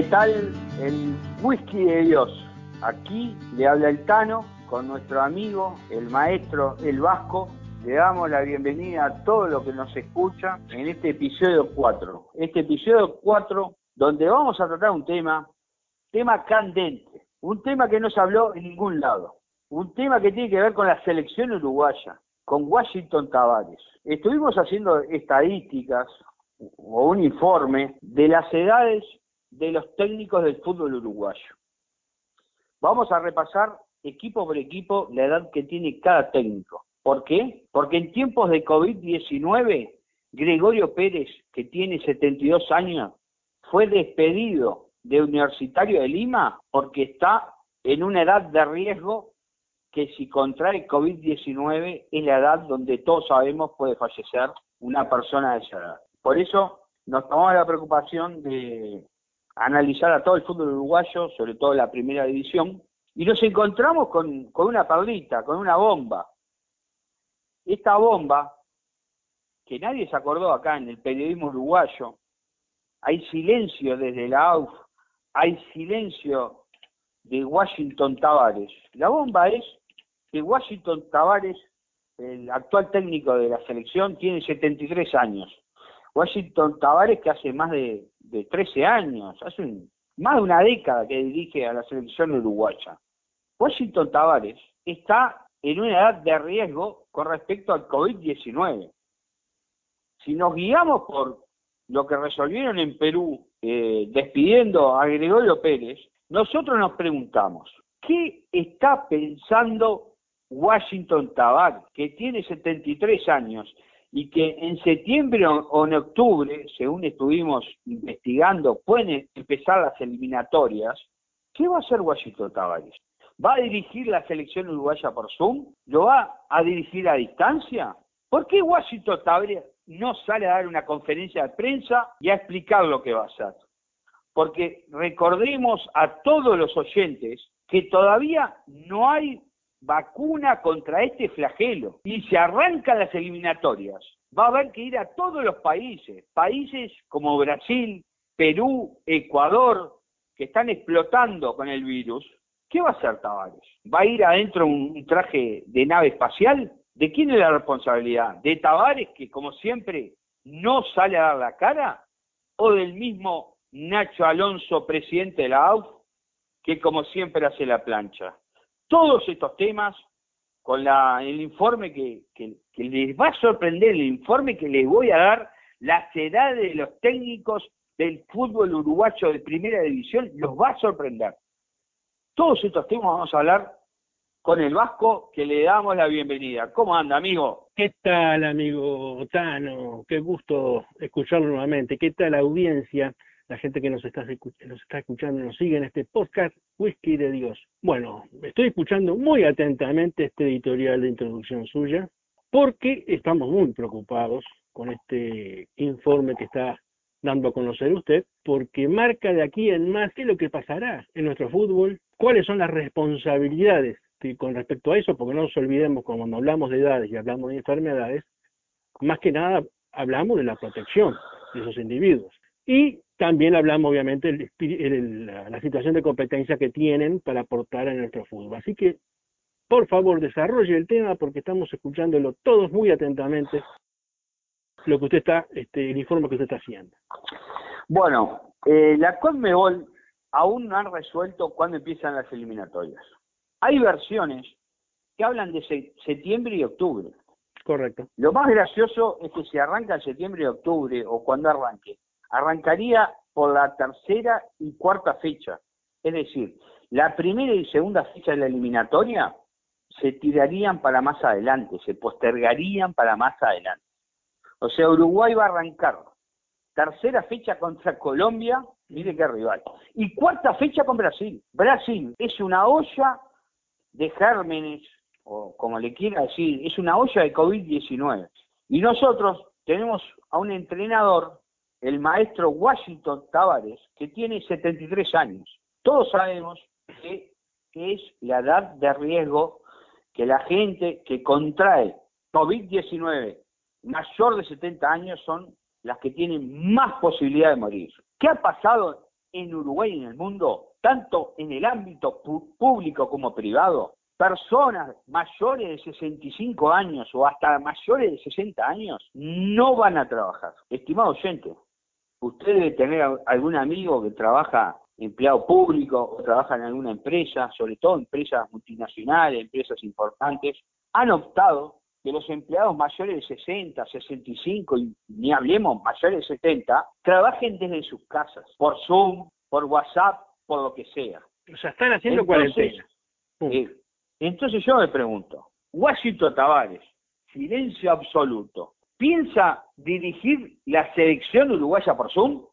¿Qué tal el whisky de Dios? Aquí le habla el Tano con nuestro amigo, el maestro, el Vasco. Le damos la bienvenida a todos los que nos escuchan en este episodio 4. Este episodio 4 donde vamos a tratar un tema, tema candente, un tema que no se habló en ningún lado, un tema que tiene que ver con la selección uruguaya, con Washington Tavares. Estuvimos haciendo estadísticas o un informe de las edades de los técnicos del fútbol uruguayo. Vamos a repasar equipo por equipo la edad que tiene cada técnico. ¿Por qué? Porque en tiempos de COVID-19, Gregorio Pérez, que tiene 72 años, fue despedido de Universitario de Lima porque está en una edad de riesgo que si contrae COVID-19 es la edad donde todos sabemos puede fallecer una persona de esa edad. Por eso nos tomamos la preocupación de analizar a todo el fútbol uruguayo, sobre todo la primera división, y nos encontramos con, con una perlita, con una bomba. Esta bomba, que nadie se acordó acá en el periodismo uruguayo, hay silencio desde la AUF, hay silencio de Washington Tavares. La bomba es que Washington Tavares, el actual técnico de la selección, tiene 73 años. Washington Tavares que hace más de, de 13 años, hace más de una década que dirige a la selección uruguaya. Washington Tavares está en una edad de riesgo con respecto al COVID-19. Si nos guiamos por lo que resolvieron en Perú eh, despidiendo a Gregorio Pérez, nosotros nos preguntamos, ¿qué está pensando Washington Tavares, que tiene 73 años y que en septiembre o en octubre, según estuvimos investigando, pueden empezar las eliminatorias, ¿qué va a hacer Washington Tavares? ¿Va a dirigir la selección uruguaya por Zoom? ¿Lo va a dirigir a distancia? ¿Por qué Washington Tavares no sale a dar una conferencia de prensa y a explicar lo que va a hacer? Porque recordemos a todos los oyentes que todavía no hay vacuna contra este flagelo. Y se arrancan las eliminatorias. Va a haber que ir a todos los países, países como Brasil, Perú, Ecuador, que están explotando con el virus. ¿Qué va a hacer Tavares? ¿Va a ir adentro un traje de nave espacial? ¿De quién es la responsabilidad? ¿De Tavares, que como siempre no sale a dar la cara? ¿O del mismo Nacho Alonso, presidente de la AUF, que como siempre hace la plancha? Todos estos temas con la, el informe que, que, les va a sorprender, el informe que les voy a dar, las edades de los técnicos del fútbol uruguayo de primera división, los va a sorprender. Todos estos temas vamos a hablar con el Vasco, que le damos la bienvenida. ¿Cómo anda, amigo? ¿Qué tal, amigo Tano? Qué gusto escucharlo nuevamente. ¿Qué tal, audiencia? La gente que nos está, nos está escuchando, nos sigue en este podcast Whisky de Dios. Bueno, estoy escuchando muy atentamente este editorial de introducción suya porque estamos muy preocupados con este informe que está dando a conocer usted, porque marca de aquí en más qué es lo que pasará en nuestro fútbol, cuáles son las responsabilidades con respecto a eso, porque no nos olvidemos cuando hablamos de edades y hablamos de enfermedades, más que nada hablamos de la protección de esos individuos. Y también hablamos, obviamente, de la, situación de competencia que tienen para aportar en nuestro fútbol. Así que, por favor, desarrolle el tema porque estamos escuchándolo todos muy atentamente lo que usted está, este, el informe que usted está haciendo. Bueno, eh, la Conmebol aún no han resuelto cuándo empiezan las eliminatorias. Hay versiones que hablan de septiembre y octubre. Correcto. Lo más gracioso es que si arranca en septiembre y octubre o cuando arranque, arrancaría por la tercera y cuarta fecha. Es decir, la primera y segunda fecha de la eliminatoria se tirarían para más adelante, se postergarían para más adelante. O sea, Uruguay va a arrancar tercera fecha contra Colombia, mire qué rival, y cuarta fecha con Brasil. Brasil es una olla de gérmenes, o como le quiera decir, es una olla de COVID-19. Y nosotros tenemos a un entrenador el maestro Washington Tavares, que tiene 73 años. Todos sabemos que es la edad de riesgo que la gente que contrae COVID-19 mayor de 70 años son las que tienen más posibilidad de morir. ¿Qué ha pasado en Uruguay y en el mundo, tanto en el ámbito público como privado, personas mayores de 65 años o hasta mayores de 60 años no van a trabajar. Estimado oyente, usted debe tener algún amigo que trabaja empleado público o trabaja en alguna empresa, sobre todo empresas multinacionales, empresas importantes, han optado que los empleados mayores de 60, 65 y ni hablemos mayores de 70, trabajen desde sus casas, por Zoom, por WhatsApp, por lo que sea. O sea, están haciendo cuarentena. Eh, entonces yo me pregunto, Washington Tavares, silencio absoluto, ¿piensa dirigir la selección uruguaya por Zoom?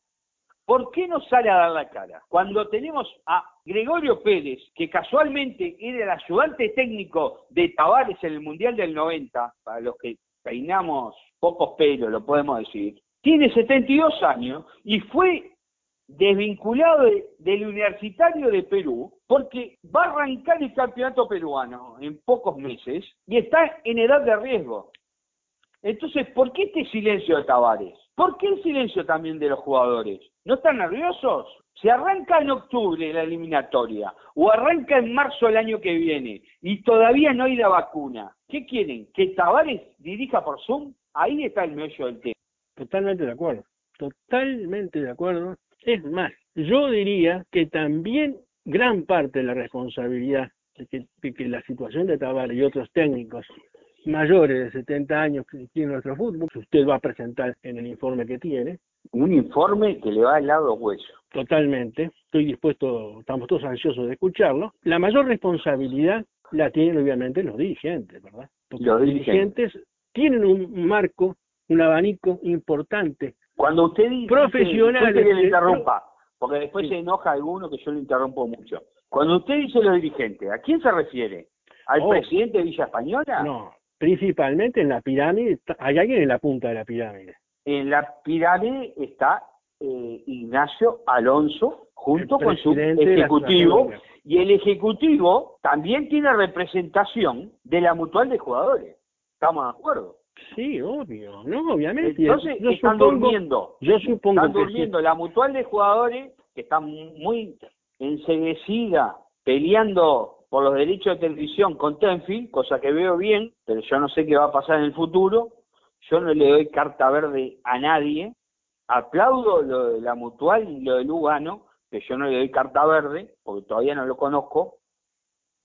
¿Por qué no sale a dar la cara? Cuando tenemos a Gregorio Pérez, que casualmente era el ayudante técnico de Tavares en el Mundial del 90, para los que peinamos pocos pelos, lo podemos decir, tiene 72 años y fue desvinculado del Universitario de Perú porque va a arrancar el campeonato peruano en pocos meses y está en edad de riesgo. Entonces, ¿por qué este silencio de Tavares? ¿Por qué el silencio también de los jugadores? ¿No están nerviosos? Si arranca en octubre la eliminatoria o arranca en marzo el año que viene y todavía no hay la vacuna, ¿qué quieren? ¿Que Tavares dirija por Zoom? Ahí está el meollo del tema. Totalmente de acuerdo, totalmente de acuerdo. Es más, yo diría que también gran parte de la responsabilidad de que, de que la situación de Tavares y otros técnicos mayores de 70 años que tiene nuestro fútbol, que usted va a presentar en el informe que tiene. Un informe que le va al lado hueso. Totalmente. Estoy dispuesto, estamos todos ansiosos de escucharlo. La mayor responsabilidad la tienen obviamente los dirigentes, ¿verdad? Porque los dirigentes, tienen un marco, un abanico importante. Cuando usted dice profesional, que le interrumpa, porque después se enoja alguno que yo le interrumpo mucho. Cuando usted dice los dirigentes, ¿a quién se refiere? ¿Al oh. presidente de Villa Española? No, principalmente en la pirámide, hay alguien en la punta de la pirámide. En la pirámide está eh, Ignacio Alonso junto con su ejecutivo y el ejecutivo también tiene representación de la mutual de jugadores. ¿Estamos de acuerdo? Sí, obvio, no, obviamente. Entonces están durmiendo. Yo supongo están durmiendo. La mutual de jugadores que está muy enseguecida peleando por los derechos de televisión con Tenfield, cosa que veo bien, pero yo no sé qué va a pasar en el futuro. Yo no le doy carta verde a nadie. Aplaudo lo de la mutual y lo de Lugano, que yo no le doy carta verde, porque todavía no lo conozco.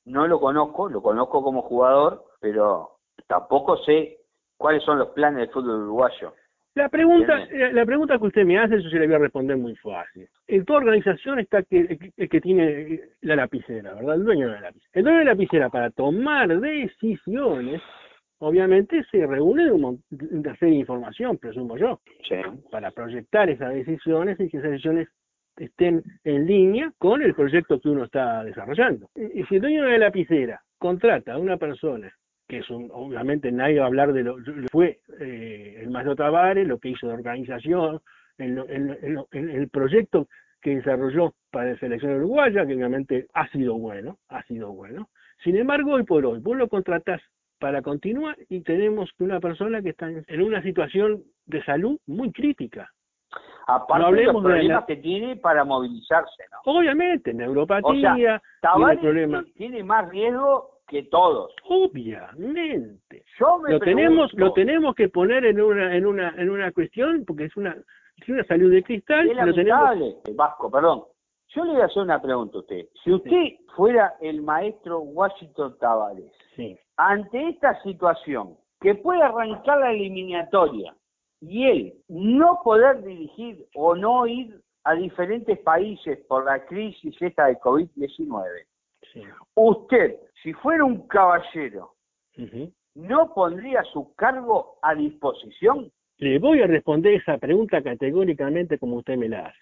No lo conozco, lo conozco como jugador, pero tampoco sé cuáles son los planes del fútbol uruguayo. La pregunta, la pregunta que usted me hace, eso se le voy a responder muy fácil. En toda organización está que, el que tiene la lapicera, ¿verdad? El dueño de la lapicera. El dueño de la lapicera para tomar decisiones, obviamente se reúne de una serie de información, presumo yo, para proyectar esas decisiones y que esas decisiones estén en línea con el proyecto que uno está desarrollando. Y si el dueño de la lapicera contrata a una persona que es obviamente nadie va a hablar de lo que fue eh, el Maestro Tavares, lo que hizo de organización, en, el proyecto que desarrolló para la selección uruguaya, que obviamente ha sido bueno, ha sido bueno. Sin embargo, hoy por hoy, vos lo contratás para continuar y tenemos una persona que está en una situación de salud muy crítica. Aparte de los problemas que tiene para movilizarse, ¿no? Obviamente, neuropatía, o tiene, tiene más riesgo que todos. Obviamente. lo tenemos lo tenemos que poner en una en una en una cuestión porque es una es una salud de cristal. Es lamentable, Vasco, perdón. Yo le voy a hacer una pregunta a usted. Si usted fuera el maestro Washington Tavares, sí. ante esta situación, que puede arrancar la eliminatoria y él no poder dirigir o no ir a diferentes países por la crisis esta de COVID-19, usted si fuera un caballero, ¿no pondría su cargo a disposición? Le voy a responder esa pregunta categóricamente como usted me la hace.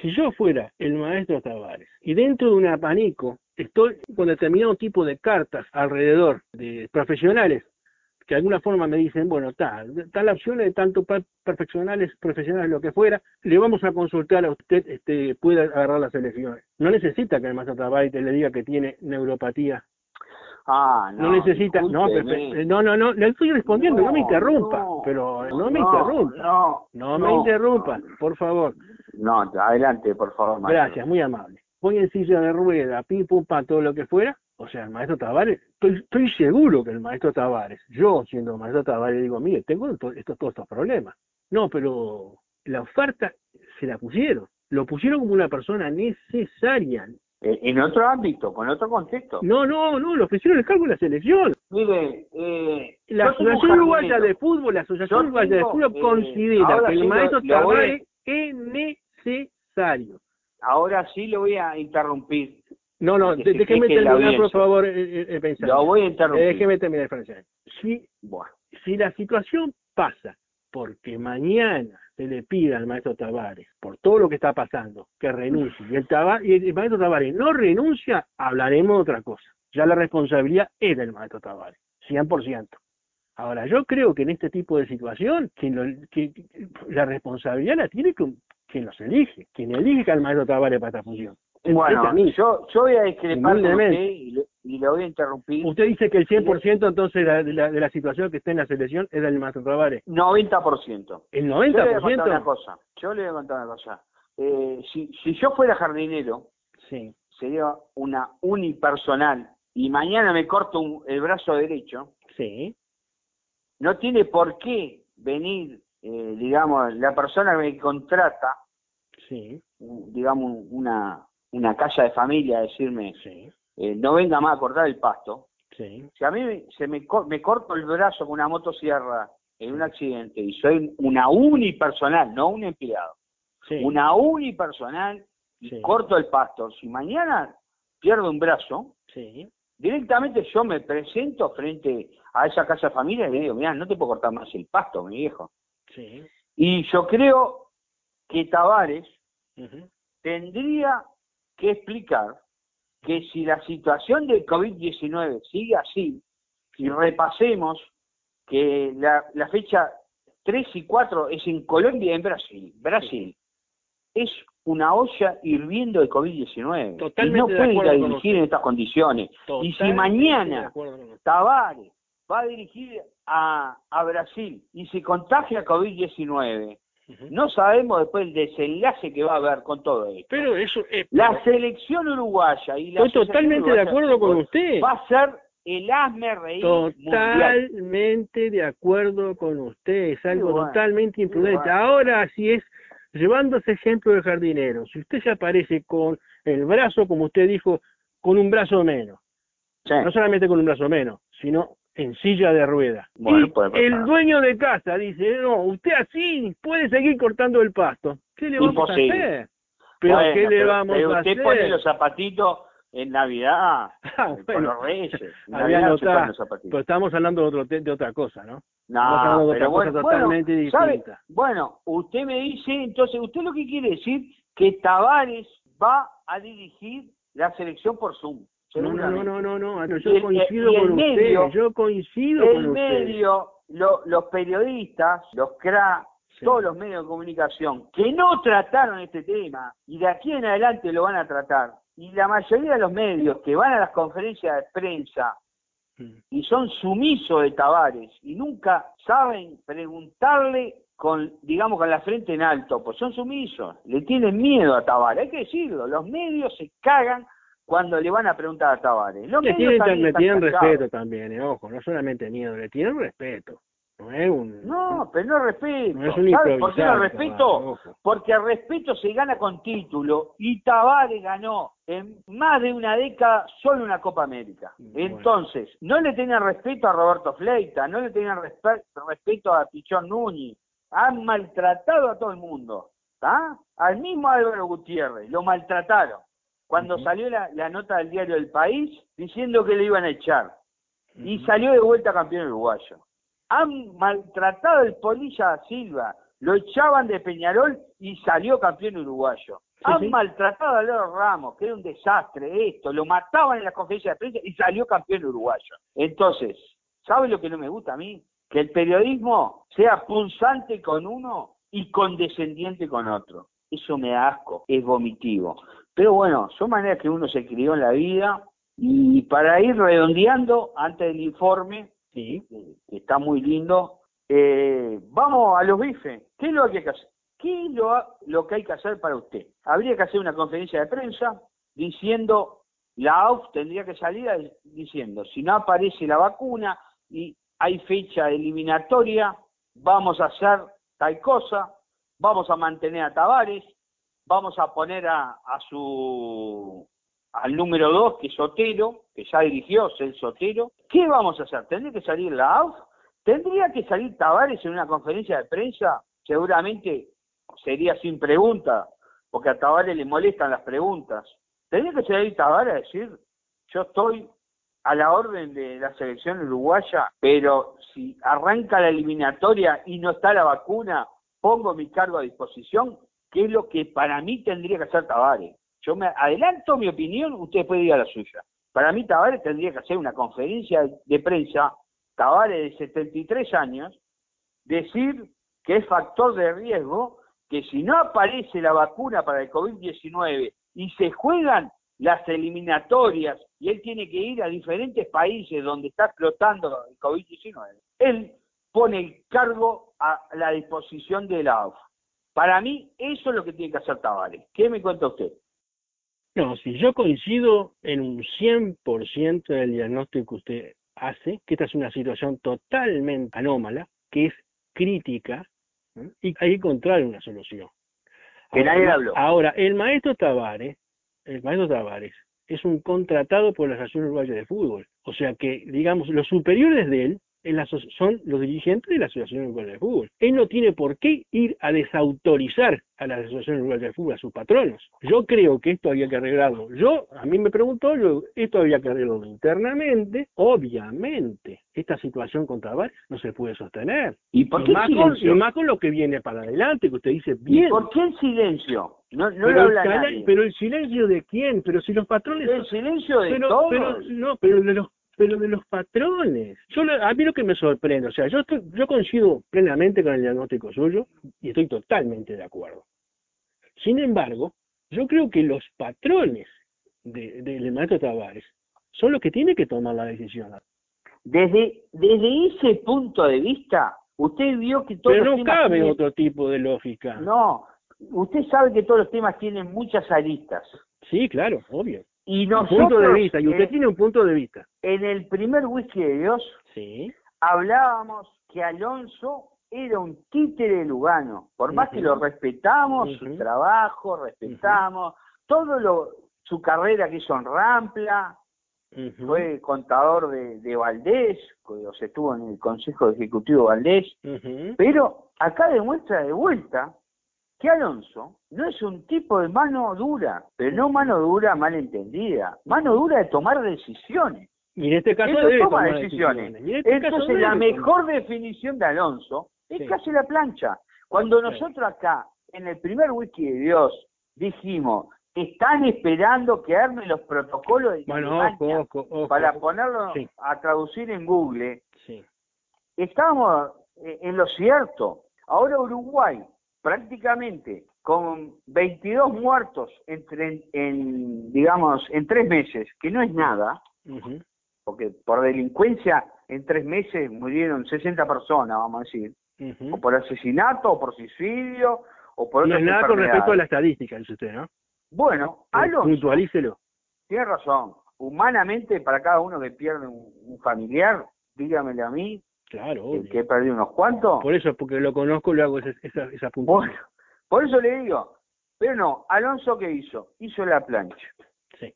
Si yo fuera el maestro Tavares y dentro de un abanico estoy con determinado tipo de cartas alrededor de profesionales que de alguna forma me dicen, bueno, está, tal opción de tanto profesionales, profesionales, lo que fuera, le vamos a consultar a usted, este, puede agarrar las elecciones. No necesita que el maestro Tavares le diga que tiene neuropatía Ah, no, necesita, no, no, no, no, le estoy respondiendo, no, me interrumpa, pero no me interrumpa, no, no me interrumpa, por favor. No, adelante, por favor. Maestro. Gracias, muy amable. Voy en silla de rueda, pim, pum, pam, todo lo que fuera. O sea, el maestro Tavares, estoy, estoy seguro que el maestro Tavares, yo siendo maestro Tavares, digo, mire, tengo estos, todos estos problemas. No, pero la oferta se la pusieron. Lo pusieron como una persona necesaria. Eh, en otro ámbito, con otro contexto. No, no, no, lo ofrecieron el cargo de la selección. Mire, eh, la Asociación Uruguaya de Fútbol, la Asociación Uruguaya de Fútbol eh, considera que el maestro Tavares es necesario. Ahora sí lo voy a interrumpir. No, no, déjeme terminar, por favor, el, Lo voy a interrumpir. déjeme terminar, Francia. Si, si la situación pasa porque mañana se le pida al maestro Tavares, por todo lo que está pasando, que renuncie, y el, y el maestro Tavares no renuncia, hablaremos de otra cosa. Ya la responsabilidad es del maestro Tavares, 100%. Ahora, yo creo que en este tipo de situación, quien la responsabilidad la tiene quien, los elige, quien elige al maestro Tavares para esta función. Bueno, yo, yo voy a discrepar y, le, voy a interrumpir. Usted dice que el 100% entonces de la, de la, situación que está en la selección es del maestro Tavares. 90%. ¿El 90%? Yo le voy a contar una cosa. Yo le voy a contar una cosa. Eh, si, si yo fuera jardinero, sí. sería una unipersonal y mañana me corto el brazo derecho, sí. no tiene por qué venir, eh, digamos, la persona que me contrata, sí. digamos, una una casa de familia a decirme, sí. Eh, no venga más a cortar el pasto, sí. si a mí se me, me corto el brazo con una motosierra en un accidente y soy una unipersonal, no un empleado, una unipersonal y corto el pasto, si mañana pierdo un brazo, directamente yo me presento frente a esa casa de familia y le digo, mira, no te puedo cortar más el pasto, mi viejo. Y yo creo que Tavares tendría que explicar que si la situación del COVID-19 sigue así, y repasemos que la, fecha 3 y 4 es en Colombia y en Brasil. Brasil es una olla hirviendo de COVID-19. Y no puede ir a dirigir en estas condiciones. y si mañana Tavares va a dirigir a, a Brasil y se contagia COVID-19, no sabemos después el desenlace que va a haber con todo esto. Pero eso es... La selección uruguaya y la Estoy totalmente de acuerdo con usted. Va a ser el asme reír Totalmente de acuerdo con usted. Es algo totalmente imprudente. Ahora, si es llevando ese ejemplo del jardinero, si usted se aparece con el brazo, como usted dijo, con un brazo menos, no solamente con un brazo menos, sino en silla de ruedas. y el dueño de casa dice, no, usted así puede seguir cortando el pasto. ¿Qué le vamos a hacer? ¿Pero qué le vamos a hacer? Usted pone los zapatitos en Navidad, ah, con los reyes. Navidad pero estamos hablando de, otro, de otra cosa, ¿no? No, de pero bueno, totalmente distinta. Bueno, usted me dice, entonces, ¿usted lo que quiere decir? Que Tavares va a dirigir la selección por Zoom. No, no, no, no, no, yo coincido con usted, yo coincido con usted. El medio, los periodistas, los cracks, todos los medios de comunicación que no trataron este tema y de aquí en adelante lo van a tratar, y la mayoría de los medios que van a las conferencias de prensa mm. y son sumisos de Tavares y nunca saben preguntarle con, digamos, con la frente en alto, pues son sumisos, le tienen miedo a Tavares, hay que decirlo, los medios se cagan cuando le van a preguntar a Tavares. le tienen, le tienen respeto también, eh, ojo, no solamente miedo, le tienen respeto. No es un. No, pero no respeto. No es por qué no respeto? Porque el respeto se gana con título y Tavares ganó en más de una década solo una Copa América. Entonces, no le tenían respeto a Roberto Fleita, no le tenían respeto a Pichón Núñez. Han maltratado a todo el mundo. ¿está? Al mismo Álvaro Gutiérrez, lo maltrataron cuando salió la, nota del diario El País diciendo que le iban a echar. Y salió de vuelta campeón uruguayo. Han maltratado el Polilla Silva, lo echaban de Peñarol y salió campeón uruguayo. Han maltratado a Leo Ramos, que era un desastre esto, lo mataban en la conferencia de prensa y salió campeón uruguayo. Entonces, ¿sabe lo que no me gusta a mí? Que el periodismo sea punzante con uno y condescendiente con otro. Eso me da asco, es vomitivo. Pero bueno, son maneras que uno se crió en la vida y para ir redondeando antes del informe, sí. que está muy lindo, eh, vamos a los bifes. ¿Qué es lo que hay que hacer? ¿qué es lo, lo que hay que hacer para usted? Habría que hacer una conferencia de prensa diciendo, la AUF tendría que salir diciendo, si no aparece la vacuna y hay fecha eliminatoria, vamos a hacer tal cosa, vamos a mantener a Tavares, vamos a poner a, su al número dos, que es Sotero, que ya dirigió, el Sotero. ¿Qué vamos a hacer? ¿Tendría que salir la AUF? ¿Tendría que salir Tavares en una conferencia de prensa? Seguramente sería sin pregunta, porque a Tavares le molestan las preguntas. ¿Tendría que salir Tavares a decir, yo estoy a la orden de la selección uruguaya, pero si arranca la eliminatoria y no está la vacuna, pongo mi cargo a disposición, que es lo que para mí tendría que hacer Tavares. Yo me adelanto mi opinión, usted puede ir a la suya. Para mí Tavares tendría que hacer una conferencia de prensa, Tavares de 73 años, decir que es factor de riesgo que si no aparece la vacuna para el COVID-19 y se juegan las eliminatorias y él tiene que ir a diferentes países donde está explotando el COVID-19, él pone el cargo a la disposición de la AUF. Para mí, eso es lo que tiene que hacer Tavares. ¿Qué me cuenta usted? No, si yo coincido en un 100% del diagnóstico que usted hace, que esta es una situación totalmente anómala, que es crítica, y hay que encontrar una solución. Que nadie habló. Ahora, el maestro Tavares, el maestro Tavares, es un contratado por la Asociación Uruguaya de Fútbol. O sea que, digamos, los superiores de él son los dirigentes de la Asociación Uruguaya de Fútbol. Él no tiene por qué ir a desautorizar a la Asociación Uruguaya de Fútbol, a sus patronos. Yo creo que esto había que arreglarlo. Yo, a mí me preguntó, yo, esto había que arreglarlo internamente. Obviamente, esta situación contra VAR no se puede sostener. ¿Y por qué más, con, y más con lo que viene para adelante, que usted dice bien. ¿Y por qué el silencio? No, no pero, habla el, pero el silencio de quién? Pero si los patrones... El silencio de pero, todos. Pero, no, pero de los pero de los patrones. Yo, a mí lo que me sorprende, o sea, yo, estoy, yo coincido plenamente con el diagnóstico suyo y estoy totalmente de acuerdo. Sin embargo, yo creo que los patrones del de, maestro Tavares son los que tienen que tomar la decisión. Desde, desde ese punto de vista, usted vio que todos Pero no cabe otro tipo de lógica. No, usted sabe que todos los temas tienen muchas aristas. Sí, claro, obvio. Y nosotros, punto de vista, y usted tiene un punto de vista. En el primer whisky de Dios, sí. hablábamos que Alonso era un títere de Lugano, por más que lo respetamos, su trabajo, respetamos, todo lo, su carrera que hizo en Rampla, fue contador de, de Valdés, o se estuvo en el Consejo Ejecutivo Valdés, pero acá demuestra de vuelta que Alonso no es un tipo de mano dura, pero no mano dura mal entendida, mano dura de tomar decisiones. Y en este caso Él toma decisiones. Este Entonces la mejor definición de Alonso es casi la plancha. Cuando nosotros acá, en el primer wiki de Dios, dijimos, están esperando que armen los protocolos de bueno, para ponerlo a traducir en Google, estábamos en lo cierto. Ahora Uruguay prácticamente con 22 muertos entre, en, digamos, en tres meses, que no es nada, porque por delincuencia en tres meses murieron 60 personas, vamos a decir, o por asesinato, o por suicidio, o por No es nada con respecto a la estadística, dice usted, ¿no? Bueno, Alonso... Puntualícelo. Tiene razón. Humanamente, para cada uno que pierde un, familiar, dígamele a mí, Claro, que he perdido unos cuantos. Por eso, porque lo conozco, lo hago esa, esa, esa Bueno, por eso le digo, pero no, Alonso ¿qué hizo? Hizo la plancha. Sí.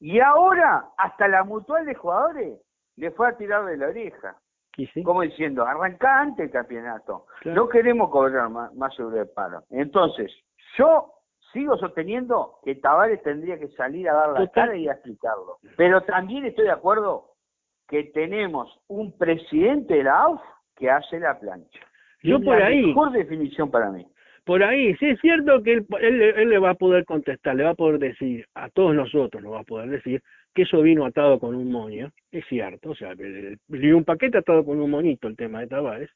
Y ahora, hasta la mutual de jugadores le fue a tirar de la oreja. sí? Como diciendo, arranca antes el campeonato. No queremos cobrar más, más sobre el paro. Entonces, yo sigo sosteniendo que Tavares tendría que salir a dar la cara y a explicarlo. Pero también estoy de acuerdo que tenemos un presidente de la AUF que hace la plancha. Yo por la ahí. Mejor definición para mí. Por ahí, sí es cierto que él, él, le va a poder contestar, le va a poder decir, a todos nosotros lo va a poder decir, que eso vino atado con un moño, es cierto, o sea, le un paquete atado con un moñito el tema de Tavares,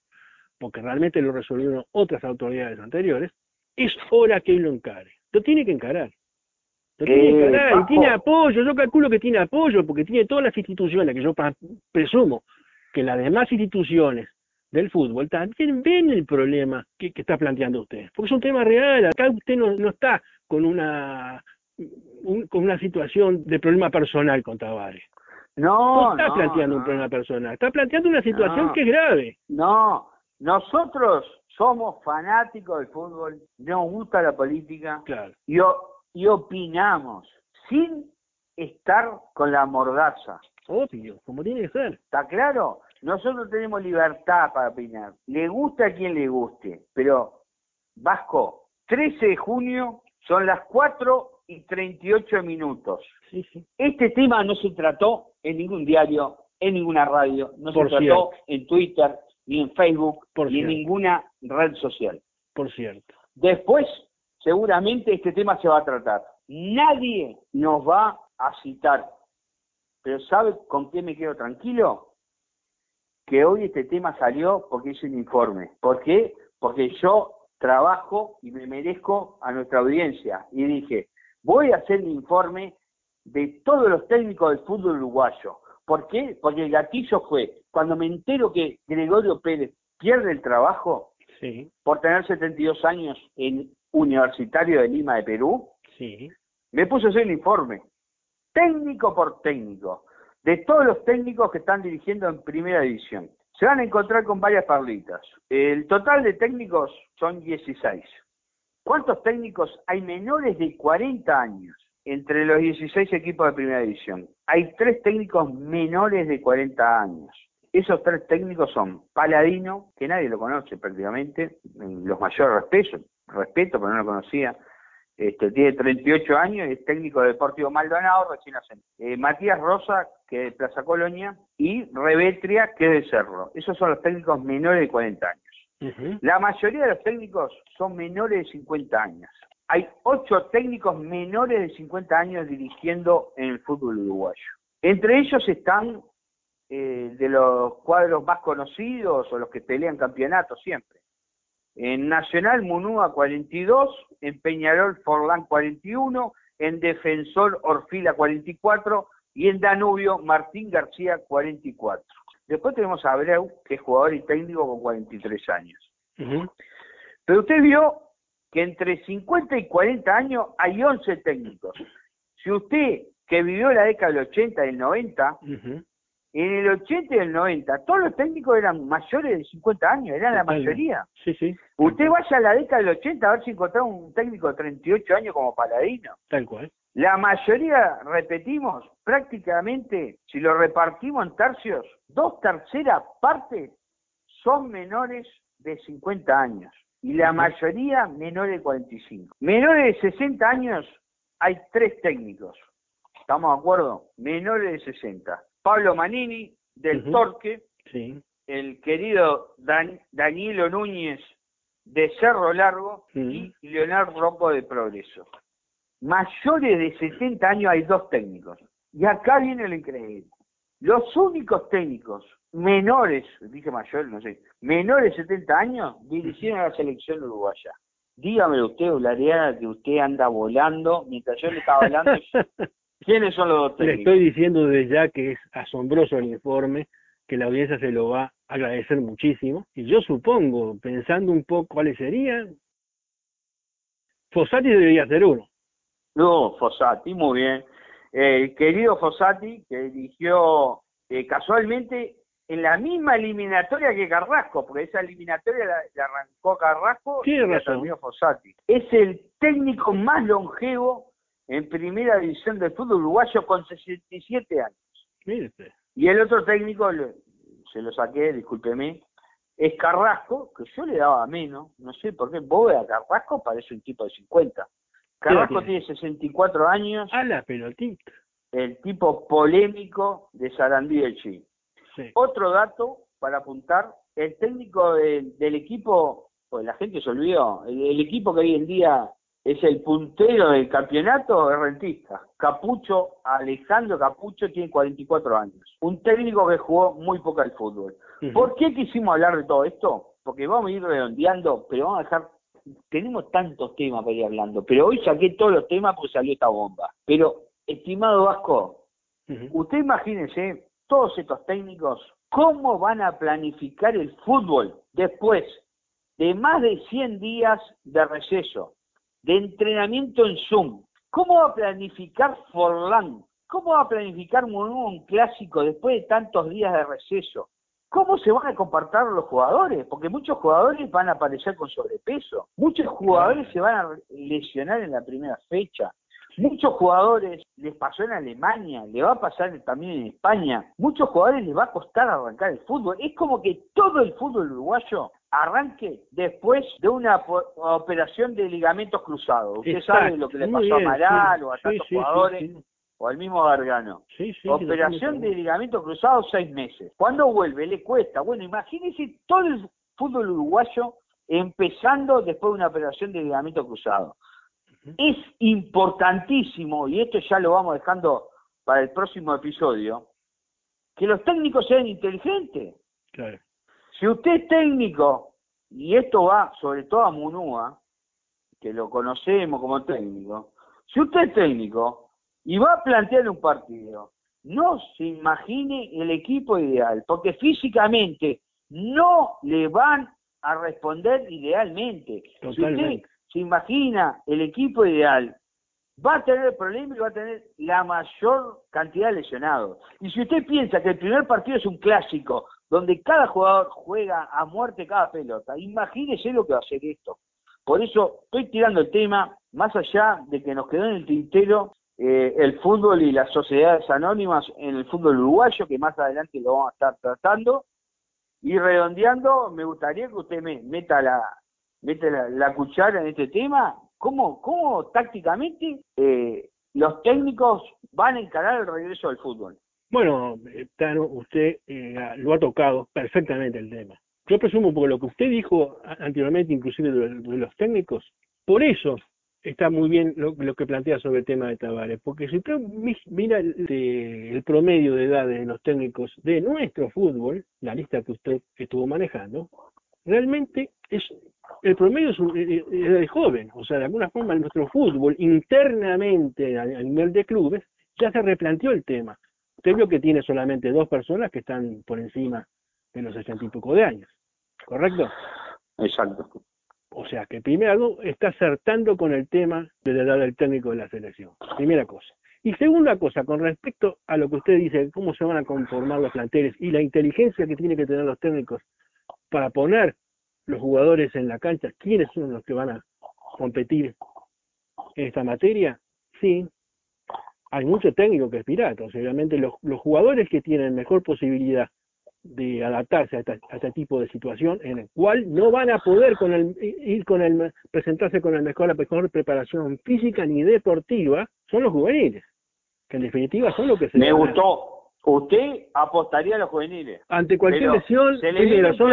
porque realmente lo resolvieron otras autoridades anteriores, es hora que él lo encare, lo tiene que encarar, eh, tiene apoyo, yo calculo que tiene apoyo, porque tiene todas las instituciones, que yo presumo que las demás instituciones del fútbol también ven el problema que, está planteando usted. Porque es un tema real. Acá usted no, no está con una, con una situación de problema personal con Tavares. No, no está planteando un problema personal. Está planteando una situación que es grave. No, nosotros somos fanáticos del fútbol, nos gusta la política claro. y, y opinamos sin estar con la mordaza. Obvio, como tiene que ser. ¿Está claro? Nosotros tenemos libertad para opinar. Le gusta a quien le guste, pero Vasco, 13 de junio son las 4 y 38 minutos. Sí, sí. Este tema no se trató en ningún diario, en ninguna radio, no se trató en Twitter, ni en Facebook, ni en ninguna red social. Por cierto. Después, seguramente este tema se va a tratar. Nadie nos va a citar. Pero ¿sabe con qué me quedo tranquilo? Que hoy este tema salió porque hice un informe. ¿Por qué? Porque yo trabajo y me merezco a nuestra audiencia. Y dije, voy a hacer un informe de todos los técnicos del fútbol uruguayo. ¿Por qué? Porque el gatillo fue, cuando me entero que Gregorio Pérez pierde el trabajo sí. por tener 72 años en Universitario de Lima de Perú, sí. me hacer un informe, técnico por técnico, de todos los técnicos que están dirigiendo en primera división. Se van a encontrar con varias parlitas. El total de técnicos son 16. ¿Cuántos técnicos hay menores de 40 años entre los 16 equipos de primera división? Hay tres técnicos menores de 40 años. Esos tres técnicos son Paladino, que nadie lo conoce prácticamente, los mayores respeto, respeto, pero no lo conocía. Este, tiene 38 años, es técnico de Deportivo Maldonado, recién hacen. Eh, Matías Rosa, que es de Plaza Colonia, y Revetria, que es de Cerro. Esos son los técnicos menores de 40 años. La mayoría de los técnicos son menores de 50 años. Hay ocho técnicos menores de 50 años dirigiendo en el fútbol uruguayo. Entre ellos están eh, de los cuadros más conocidos o los que pelean campeonatos siempre. En Nacional Munúa 42, en Peñarol Forlán 41, en Defensor Orfila 44 y en Danubio Martín García 44. Después tenemos a Abreu, que es jugador y técnico con 43 años. Pero usted vio que entre 50 y 40 años hay 11 técnicos. Si usted, que vivió la década del 80 y del 90, en el 80 y el 90, todos los técnicos eran mayores de 50 años, eran la mayoría. Sí, sí. Usted vaya a la década del 80 a ver si encontraba un técnico de 38 años como Paladino. Tal cual. La mayoría, repetimos, prácticamente, si lo repartimos en tercios, dos terceras partes son menores de 50 años y la mayoría menores de 45. Menores de 60 años hay tres técnicos, ¿estamos de acuerdo? Menores de 60. Pablo Manini, del Torque, sí. el querido Dan, Danilo Núñez, de Cerro Largo, y Leonardo Rocco de Progreso mayores de 70 años hay dos técnicos. Y acá viene lo increíble. Los únicos técnicos menores, dije mayores, no sé, menores de 70 años, dirigieron a la selección uruguaya. Dígame usted, Ulariana, que usted anda volando, mientras yo le estaba hablando, ¿quiénes son los dos técnicos? Le estoy diciendo desde ya que es asombroso el informe, que la audiencia se lo va a agradecer muchísimo. Y yo supongo, pensando un poco cuáles serían, Fossati debería ser uno. No, Fossati, muy bien. El querido Fossati, que dirigió eh, casualmente en la misma eliminatoria que Carrasco, porque esa eliminatoria la, arrancó Carrasco y la terminó Fossati. Es el técnico más longevo en primera división del fútbol uruguayo con 67 años. Mire Y el otro técnico, se lo saqué, discúlpeme, es Carrasco, que yo le daba menos, no sé por qué, vos a Carrasco parece un tipo de 50. Carrasco tiene 64 años. A la pelotita. El tipo polémico de Sarandí del Sí. Otro dato para apuntar, el técnico del equipo, pues la gente se olvidó, el, equipo que hoy en día es el puntero del campeonato es rentista. Capucho, Alejandro Capucho tiene 44 años. Un técnico que jugó muy poco al fútbol. ¿Por qué quisimos hablar de todo esto? Porque vamos a ir redondeando, pero vamos a dejar tenemos tantos temas para ir hablando, pero hoy saqué todos los temas porque salió esta bomba. Pero, estimado Vasco, usted imagínese todos estos técnicos ¿Cómo van a planificar el fútbol después de más de 100 días de receso, de entrenamiento en Zoom? ¿Cómo va a planificar Forlán? ¿Cómo va a planificar un clásico después de tantos días de receso? ¿Cómo se van a comportar los jugadores? Porque muchos jugadores van a aparecer con sobrepeso, muchos jugadores se van a lesionar en la primera fecha, muchos jugadores les pasó en Alemania, le va a pasar también en España, muchos jugadores les va a costar arrancar el fútbol. Es como que todo el fútbol uruguayo arranque después de una operación de ligamentos cruzados. Usted sabe lo que le pasó a Amaral o a tantos jugadores o al mismo Gargano. Operación de ligamento cruzado seis meses. Cuando vuelve le cuesta. Bueno, imagínese todo el fútbol uruguayo empezando después de una operación de ligamento cruzado. Es importantísimo, y esto ya lo vamos dejando para el próximo episodio, que los técnicos sean inteligentes. Si usted es técnico, y esto va sobre todo a Munúa, que lo conocemos como técnico, si usted es técnico, y va a plantear un partido. No se imagine el equipo ideal, porque físicamente no le van a responder idealmente. Si usted se imagina el equipo ideal, va a tener problemas y va a tener la mayor cantidad de lesionados. Y si usted piensa que el primer partido es un clásico, donde cada jugador juega a muerte cada pelota, imagínese lo que va a hacer esto. Por eso estoy tirando el tema, más allá de que nos quedó en el tintero eh, el fútbol y las sociedades anónimas en el fútbol uruguayo, que más adelante lo vamos a estar tratando. Y redondeando, me gustaría que usted me meta la, meta la, cuchara en este tema. ¿Cómo, cómo tácticamente eh, los técnicos van a encarar el regreso del fútbol? Bueno, eh, Tano, usted lo ha tocado perfectamente el tema. Yo presumo, porque lo que usted dijo anteriormente, inclusive de los técnicos, por eso está muy bien lo, que plantea sobre el tema de Tavares, porque si usted mira el, promedio de edad de los técnicos de nuestro fútbol, la lista que usted estuvo manejando, realmente es el promedio es, de joven, o sea, de alguna forma nuestro fútbol internamente a, nivel de clubes ya se replanteó el tema. Usted vio que tiene solamente dos personas que están por encima de los sesenta y poco de años, ¿correcto? Exacto. O sea que primero está acertando con el tema de la edad del técnico de la selección. Primera cosa. Y segunda cosa, con respecto a lo que usted dice, cómo se van a conformar los planteles y la inteligencia que tienen que tener los técnicos para poner los jugadores en la cancha, quiénes son los que van a competir en esta materia, sí, hay mucho técnico que es pirata. obviamente los, los jugadores que tienen mejor posibilidad de adaptarse a, este tipo de situación en el cual no van a poder con el, ir con el presentarse con el mejor, la mejor preparación física ni deportiva son los juveniles que en definitiva son los que se me gustó. Usted apostaría a los juveniles. Ante cualquier lesión son,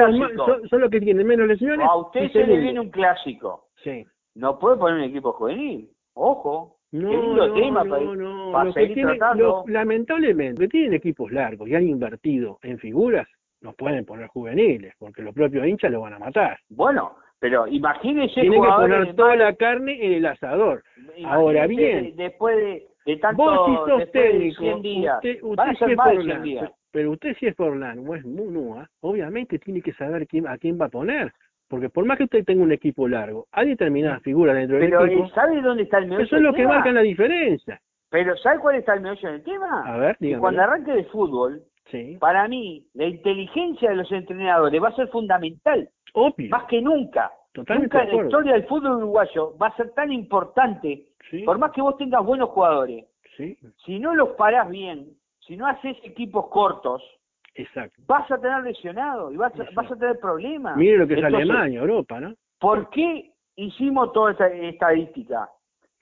los, que tienen menos lesiones a usted se le viene un clásico. Sí. No puede poner un equipo juvenil. Ojo no, no, no, no. lamentablemente, que tienen equipos largos y han invertido en figuras, no pueden poner juveniles, porque los propios hinchas lo van a matar. Bueno, pero imagínese Tienen que poner toda la carne en el asador. Ahora bien, después de, de tanto, vos si sos técnico, usted, usted si es pero usted si es Forlán o es Munua, obviamente tiene que saber quién, a quién va a poner. Porque por más que usted tenga un equipo largo, hay determinadas figuras dentro del equipo. Pero ¿sabe dónde está el meollo? Eso es lo que marca la diferencia. Pero ¿sabe cuál está el meollo del tema? A ver, dígame. Cuando arranque de fútbol, sí. para mí, la inteligencia de los entrenadores va a ser fundamental. Obvio. Más que nunca. Totalmente nunca en la historia del fútbol uruguayo va a ser tan importante, por más que vos tengas buenos jugadores. Sí. Si no los parás bien, si no haces equipos cortos, Exacto. Vas a tener lesionado y vas, a, vas a tener problemas. Mire lo que es Alemania, Europa, ¿no? ¿Por qué hicimos toda esta estadística?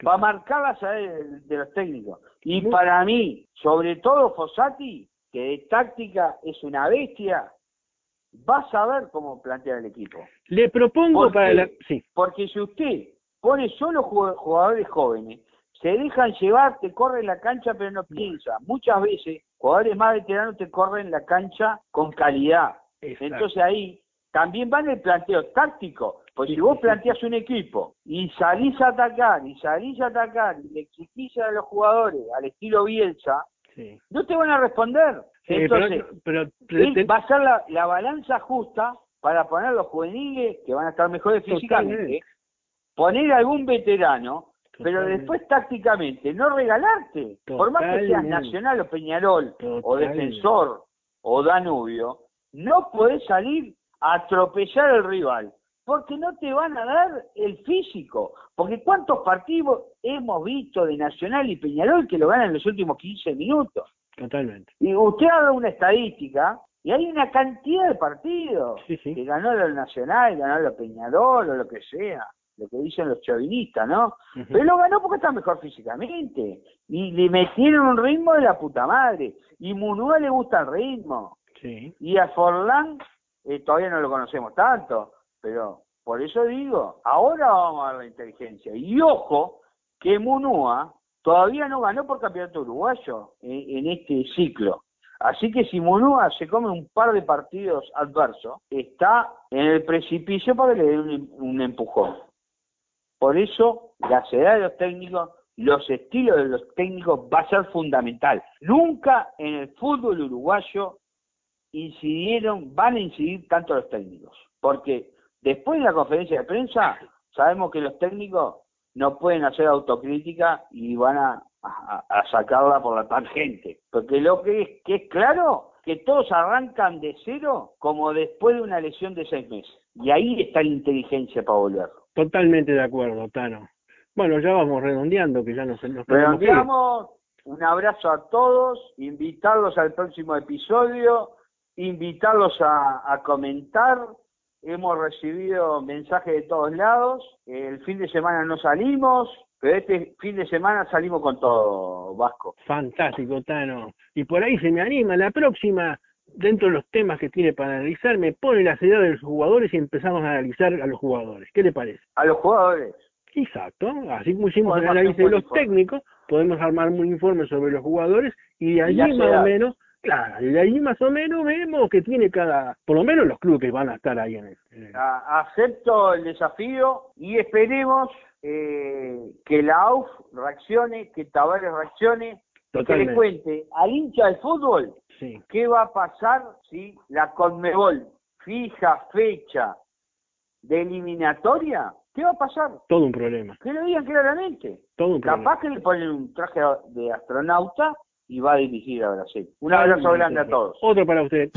Para marcar las de, de los técnicos. Y para mí, sobre todo Fossati, que de táctica es una bestia, va a saber cómo plantear el equipo. Le propongo para la... Sí. Porque si usted pone solo jugadores jóvenes, se dejan llevar, te corren la cancha pero no piensa. Muchas veces jugadores más veteranos te corren la cancha con calidad. Entonces ahí también va en el planteo táctico. Pues si vos planteas un equipo y salís a atacar y salís a atacar y le exigís a los jugadores al estilo Bielsa, no te van a responder. Entonces, pero, va a ser la, balanza justa para poner los juveniles que van a estar mejores físicamente, poner algún veterano, pero después tácticamente no regalarte, por más que seas Nacional o Peñarol o Defensor o Danubio, no podés salir a atropellar al rival porque no te van a dar el físico. Porque ¿cuántos partidos hemos visto de Nacional y Peñarol que lo ganan en los últimos 15 minutos? Totalmente. Y usted haga una estadística y hay una cantidad de partidos que ganó el Nacional, ganó el Peñarol o lo que sea, lo que dicen los chavinistas, ¿no? Pero lo ganó porque está mejor físicamente. Y le metieron un ritmo de la puta madre. Y Munúa le gusta el ritmo. Y a Forlán eh, todavía no lo conocemos tanto pero por eso digo, ahora vamos a ver la inteligencia. Y ojo, que Munúa todavía no ganó por campeonato uruguayo en, este ciclo. Así que si Munúa se come un par de partidos adversos, está en el precipicio para que le dé un, un empujón. Por eso, la edad de los técnicos, los estilos de los técnicos va a ser fundamental. Nunca en el fútbol uruguayo incidieron, van a incidir tanto los técnicos. Porque Después de la conferencia de prensa, sabemos que los técnicos no pueden hacer autocrítica y van a, sacarla por la tangente. Porque lo que es, que es claro, que todos arrancan de cero como después de una lesión de seis meses. Y ahí está la inteligencia para volver. Totalmente de acuerdo, Tano. Bueno, ya vamos redondeando, que ya nos, nos Redondeamos, un abrazo a todos, invitarlos al próximo episodio, invitarlos a comentar, hemos recibido mensajes de todos lados, el fin de semana no salimos, pero este fin de semana salimos con todo, Vasco. Fantástico, Tano. Y por ahí se me anima, la próxima, dentro de los temas que tiene para analizar, me pone la edades de los jugadores y empezamos a analizar a los jugadores. ¿Qué le parece? A los jugadores. Exacto, así como hicimos el análisis de los técnicos, podemos armar un informe sobre los jugadores y de allí más o menos Claro, y de ahí más o menos vemos que tiene cada, por lo menos los clubes que van a estar ahí en el. Acepto el desafío y esperemos eh, que la AUF reaccione, que Tavares reaccione, que le cuente al hincha del fútbol qué va a pasar si la Conmebol fija fecha de eliminatoria. ¿Qué va a pasar? Todo un problema. Que lo digan claramente. Todo un problema. Capaz que le ponen un traje de astronauta y va a dirigir a Brasil. Un abrazo grande a todos. Otro para usted.